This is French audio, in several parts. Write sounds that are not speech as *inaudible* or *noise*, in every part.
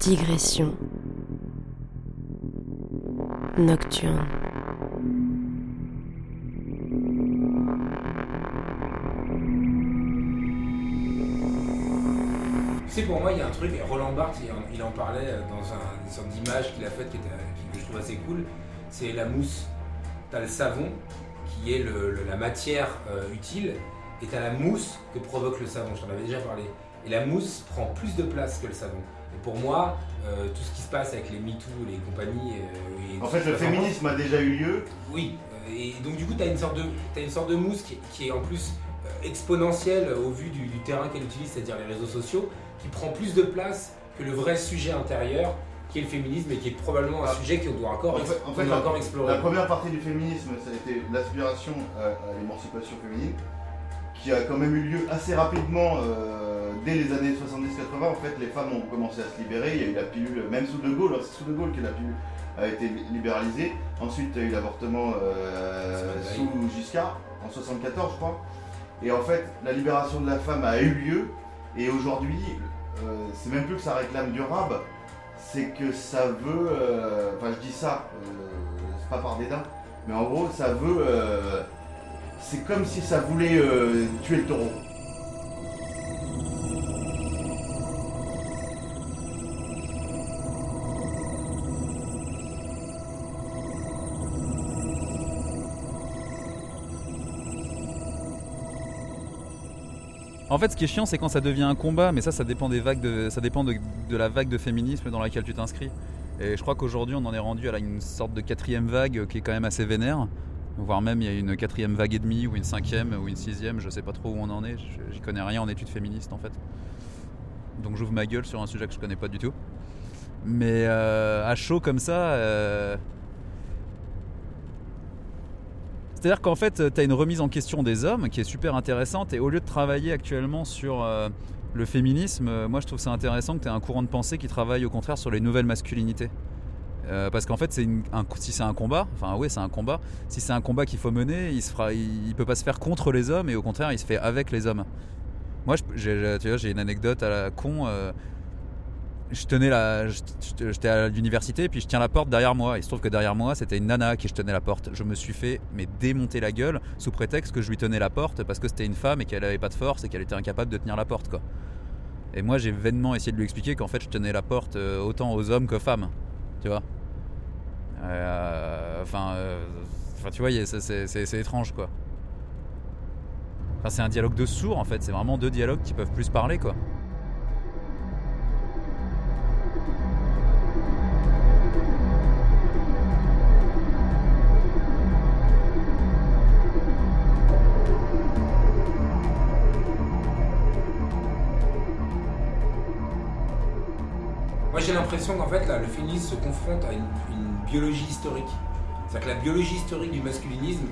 Digression nocturne. Tu sais, pour moi, il y a un truc, et Roland Barthes, il en, parlait dans un, une sorte d'image qu'il a faite était, qui- que je trouve assez cool, c'est la mousse. T'as le savon, qui est la matière euh, utile, et t'as la mousse que provoque le savon, je t'en avais déjà parlé. Et la mousse prend plus de place que le savon. Et pour moi, euh, tout ce qui se passe avec les MeToo, les compagnies... euh, et En fait, le féminisme a déjà eu lieu. oui, euh, et donc du coup, tu as une sorte de, t'as une sorte de mousse qui, qui est en plus exponentielle au vu du, du terrain qu'elle utilise, c'est-à-dire les réseaux sociaux, qui prend plus de place que le vrai sujet intérieur, qui est le féminisme, et qui est probablement un Ah. sujet qu'on doit encore, En ex- fait, en qu'on fait, doit la, encore explorer. la première partie du féminisme, ça a été l'aspiration à, à l'émancipation féminine, qui a quand même eu lieu assez rapidement euh, dès les années 70-80. En fait, les femmes ont commencé à se libérer. Il y a eu la pilule, même sous De Gaulle, hein, c'est sous De Gaulle que la pilule a été libéralisée. Ensuite, il y a eu l'avortement euh, sous Giscard, en 74, je crois. Et en fait, la libération de la femme a eu lieu. Et aujourd'hui, euh, c'est même plus que ça réclame du rab, c'est que ça veut. euh, Enfin, je dis ça, c'est pas par dédain, mais en gros, ça veut. c'est comme si ça voulait tuer le taureau. En fait, ce qui est chiant, c'est quand ça devient un combat, mais ça, ça dépend des vagues de, ça dépend de, la vague de féminisme dans laquelle tu t'inscris. Et je crois qu'aujourd'hui, on en est rendu à une sorte de quatrième vague qui est quand même assez vénère. Voire même, il y a une quatrième vague et demie, ou une cinquième, ou une sixième, je sais pas trop où on en est. J'y connais rien en études féministes, en fait. Donc j'ouvre ma gueule sur un sujet que je connais pas du tout. Mais euh, à chaud comme ça, euh, C'est-à-dire qu'en fait, tu as une remise en question des hommes qui est super intéressante et au lieu de travailler actuellement sur euh, le féminisme, euh, moi je trouve ça intéressant que tu aies un courant de pensée qui travaille au contraire sur les nouvelles masculinités. Euh, parce qu'en fait, c'est un- si c'est un combat, enfin oui, c'est un combat. Si c'est un combat qu'il faut mener, il se fera, il, peut pas se faire contre les hommes et au contraire, il se fait avec les hommes. Moi, tu vois, j'ai une anecdote à la con. Je tenais la, j'étais à l'université puis je tiens la porte derrière moi. Il se trouve que derrière moi, c'était une nana qui je tenais la porte. Je me suis fait mais démonter la gueule sous prétexte que je lui tenais la porte parce que c'était une femme et qu'elle avait pas de force et qu'elle était incapable de tenir la porte quoi. Et moi, j'ai vainement essayé de lui expliquer qu'en fait, je tenais la porte euh, autant aux hommes qu'aux femmes, tu vois. Euh, Enfin, euh, enfin, tu vois, c'est étrange quoi. Enfin, c'est un dialogue de sourds en fait. C'est vraiment deux dialogues qui peuvent plus parler quoi. Moi j'ai l'impression qu'en fait là, le féminisme se confronte à une, une biologie historique. C'est-à-dire que la biologie historique du masculinisme,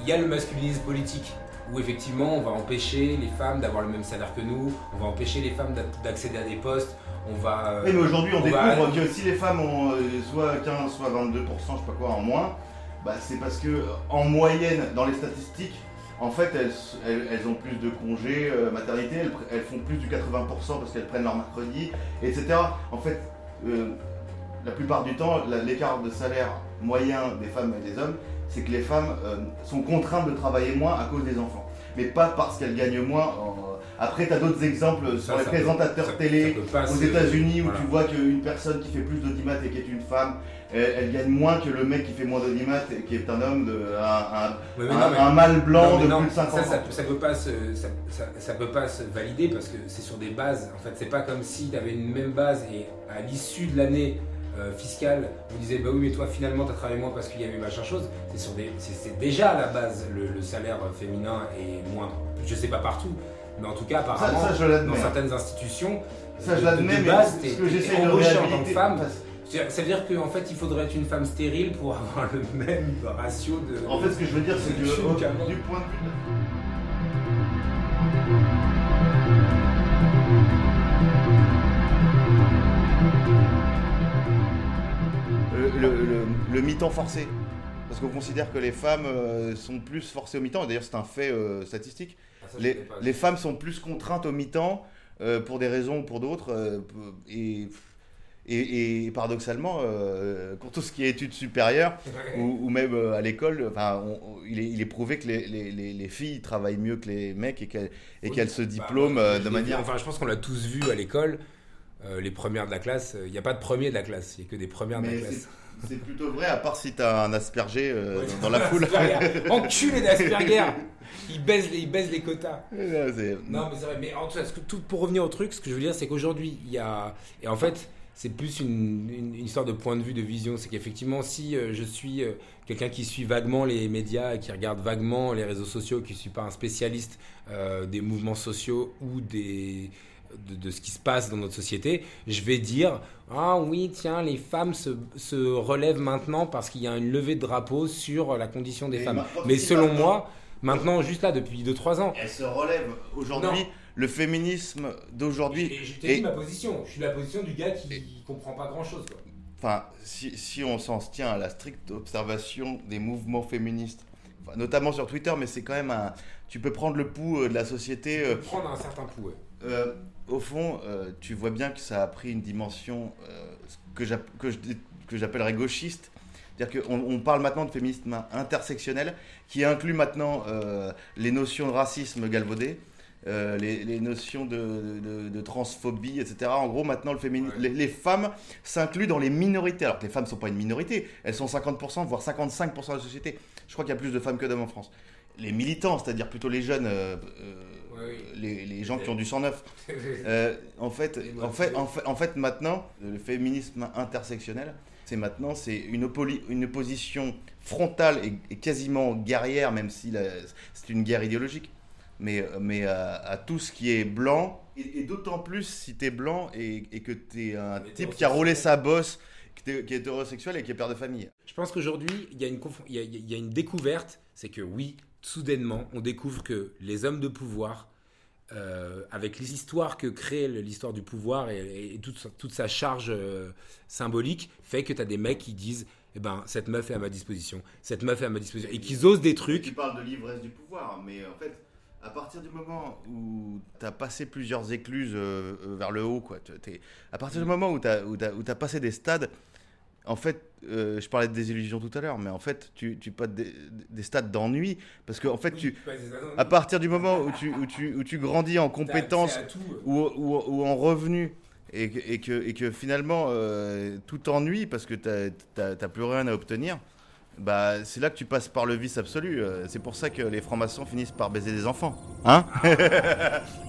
il y a le masculinisme politique, où effectivement on va empêcher les femmes d'avoir le même salaire que nous, on va empêcher les femmes d'ac- d'accéder à des postes, on va... euh, Oui, mais aujourd'hui, on, on va- découvre que si les femmes ont euh, soit 15, soit 22%, je sais pas quoi, en moins, bah, c'est parce que, en moyenne, dans les statistiques, en fait, elles, ont plus de congés euh, maternité, elles, font plus du 80% parce qu'elles prennent leur mercredi, etc. En fait, euh, la plupart du temps, l'écart de salaire moyen des femmes et des hommes, c'est que les femmes euh, sont contraintes de travailler moins à cause des enfants. Mais pas parce qu'elles gagnent moins. en- Après, tu as d'autres exemples sur ça, les ça présentateurs peut- ça- télé aux États-Unis où tu vois qu'une personne qui fait plus d'audimat et qui est une femme, elle, elle gagne moins que le mec qui fait moins d'audimat et qui est un homme, de, un, un- Ouais, mais un- non, mais- un mâle blanc Non, de non, plus de 50 ça, ans. ça, peut pas se, ça, peut pas se valider parce que c'est sur des bases. En fait, c'est pas comme si tu avais une même base et à l'issue de l'année euh, fiscale, on disait bah oui, mais toi finalement tu as travaillé moins parce qu'il y avait machin chose. C'est sur des, c'est, c'est déjà à la base le, le salaire féminin est moindre. Je sais pas partout, mais en tout cas apparemment ça, je dans l'admets. certaines institutions. Ça, je de- l'admets, de mais base, ce t'es- que t'es j'essaie de embauché en tant que femme. Ça veut dire qu'en fait il faudrait être une femme stérile pour *laughs* avoir le même ratio de. En fait, ce que je veux dire, c'est que du point de vue le- le- le mi-temps forcé. Parce qu'on considère que les femmes euh, sont plus forcées au mi-temps, et d'ailleurs c'est un fait euh, statistique. Ça, Les, femmes sont plus contraintes au mi-temps euh, pour des raisons ou pour d'autres. euh, et Et, et paradoxalement, euh, pour tout ce qui est études supérieures, *laughs* ou, ou même à l'école, enfin, il, est, il est prouvé que les, les- les- les filles travaillent mieux que les mecs et qu'elles Oui. se Bah, diplôment de manière. vu, Enfin, je pense qu'on l'a tous vu à l'école. Euh, les premières de la classe, il n'y a pas de premiers de la classe, il n'y a que des premières de la classe. C'est plutôt vrai, à part si t'as un asperger euh, Ouais. dans *laughs* la foule. Enculé d'Asperger Il baise les, il baise les quotas. Non, mais c'est vrai. Mais en tout cas, tout, pour revenir au truc, ce que je veux dire, c'est qu'aujourd'hui, il y a. Et en fait, c'est plus une, une- une histoire de point de vue, de vision. C'est qu'effectivement, si euh, je suis euh, quelqu'un qui suit vaguement les médias qui regarde vaguement les réseaux sociaux, qui ne suis pas un spécialiste euh, des mouvements sociaux ou des. De, de ce qui se passe dans notre société, je vais dire ah oui tiens les femmes se, se relèvent maintenant parce qu'il y a une levée de drapeau sur la condition des Et femmes. Mais selon moi, maintenant juste là depuis 2-3 ans, Elle se relève. Aujourd'hui, le féminisme d'aujourd'hui. Et je t'ai et- dit ma position. Je suis la position du gars qui comprend pas grand chose. Quoi. Enfin, si, si on s'en tient à la stricte observation des mouvements féministes, notamment sur Twitter, mais c'est quand même un. Tu peux prendre le pouls euh, de la société. euh, Prendre un certain pouls. ouais. euh, au fond, tu vois bien que ça a pris une dimension que j'appellerais gauchiste. C'est-à-dire qu'on on parle maintenant de féminisme intersectionnel qui inclut maintenant euh, les notions de racisme galvaudé, euh, les, les notions de, de- de transphobie, etc. En gros, maintenant, le fémini- Ouais. les, les femmes s'incluent dans les minorités. Alors que les femmes ne sont pas une minorité, elles sont 50%, voire 55% de la société. Je crois qu'il y a plus de femmes que d'hommes en France. Les militants, c'est-à-dire plutôt les jeunes, euh, euh, oui. les, les gens qui ont du 109, *laughs* euh, en, fait, en, fait, en, fait, en fait, maintenant, le féminisme intersectionnel, c'est maintenant c'est une, une opposition frontale et, et quasiment guerrière, même si c'est une guerre idéologique, mais, mais à, à tout ce qui est blanc, et, et d'autant plus si tu es blanc et, et que tu es un Mais type qui a roulé sa bosse, qui est, qui est hétérosexuel et qui est père de famille. Je pense qu'aujourd'hui, il y, a une conf- il y a- il y a une découverte. C'est que oui, soudainement, on découvre que les hommes de pouvoir, euh, avec l'histoire que crée l'histoire du pouvoir et, et toute, sa- toute sa charge euh, symbolique, fait que tu as des mecs qui disent eh ben, cette meuf est à ma disposition, cette meuf est à ma disposition, et qu'ils osent des Tu trucs. parles de l'ivresse du pouvoir, mais en fait, à partir du moment où tu as passé plusieurs écluses euh, vers le haut, quoi, tu- à partir du moment où tu as, où t'as- où t'as passé des stades, en fait, euh, je parlais de désillusion tout à l'heure, mais en fait, tu, tu passes des, des stades d'ennui, parce que en fait, tu, à partir du moment où tu, où tu, où tu grandis en compétences ou, ou- ou en revenus, et que, et que, et que finalement euh, tout ennuie parce que tu n'as plus rien à obtenir, bah, c'est là que tu passes par le vice absolu. Euh, C'est pour ça que les francs-maçons finissent par baiser des enfants. Hein? *laughs*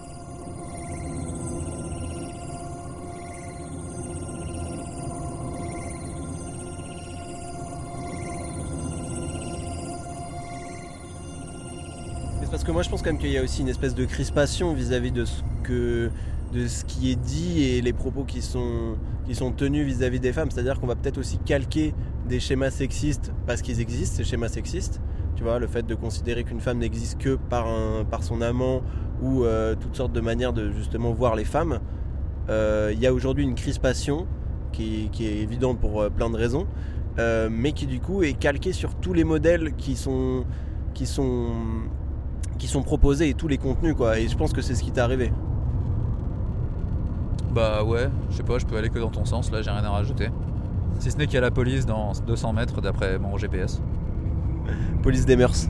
parce que moi je pense quand même qu'il y a aussi une espèce de crispation vis-à-vis de ce que de ce qui est dit et les propos qui sont qui sont tenus vis-à-vis des femmes. C'est-à-dire qu'on va peut-être aussi calquer des schémas sexistes parce qu'ils existent, ces schémas sexistes. Tu vois, le fait de considérer qu'une femme n'existe que par un par son amant ou euh, toutes sortes de manières de justement voir les femmes. Euh, Il y a aujourd'hui une crispation qui, est évidente pour euh, plein de raisons, mais qui du coup est calquée sur tous les modèles qui sont qui sont qui sont proposés et tous les contenus quoi et je pense que c'est ce qui t'est arrivé Bah ouais, je sais pas, je peux aller que dans ton sens, là j'ai rien à rajouter. Si ce n'est qu'il y a la police dans 200 mètres d'après mon GPS. police des mœurs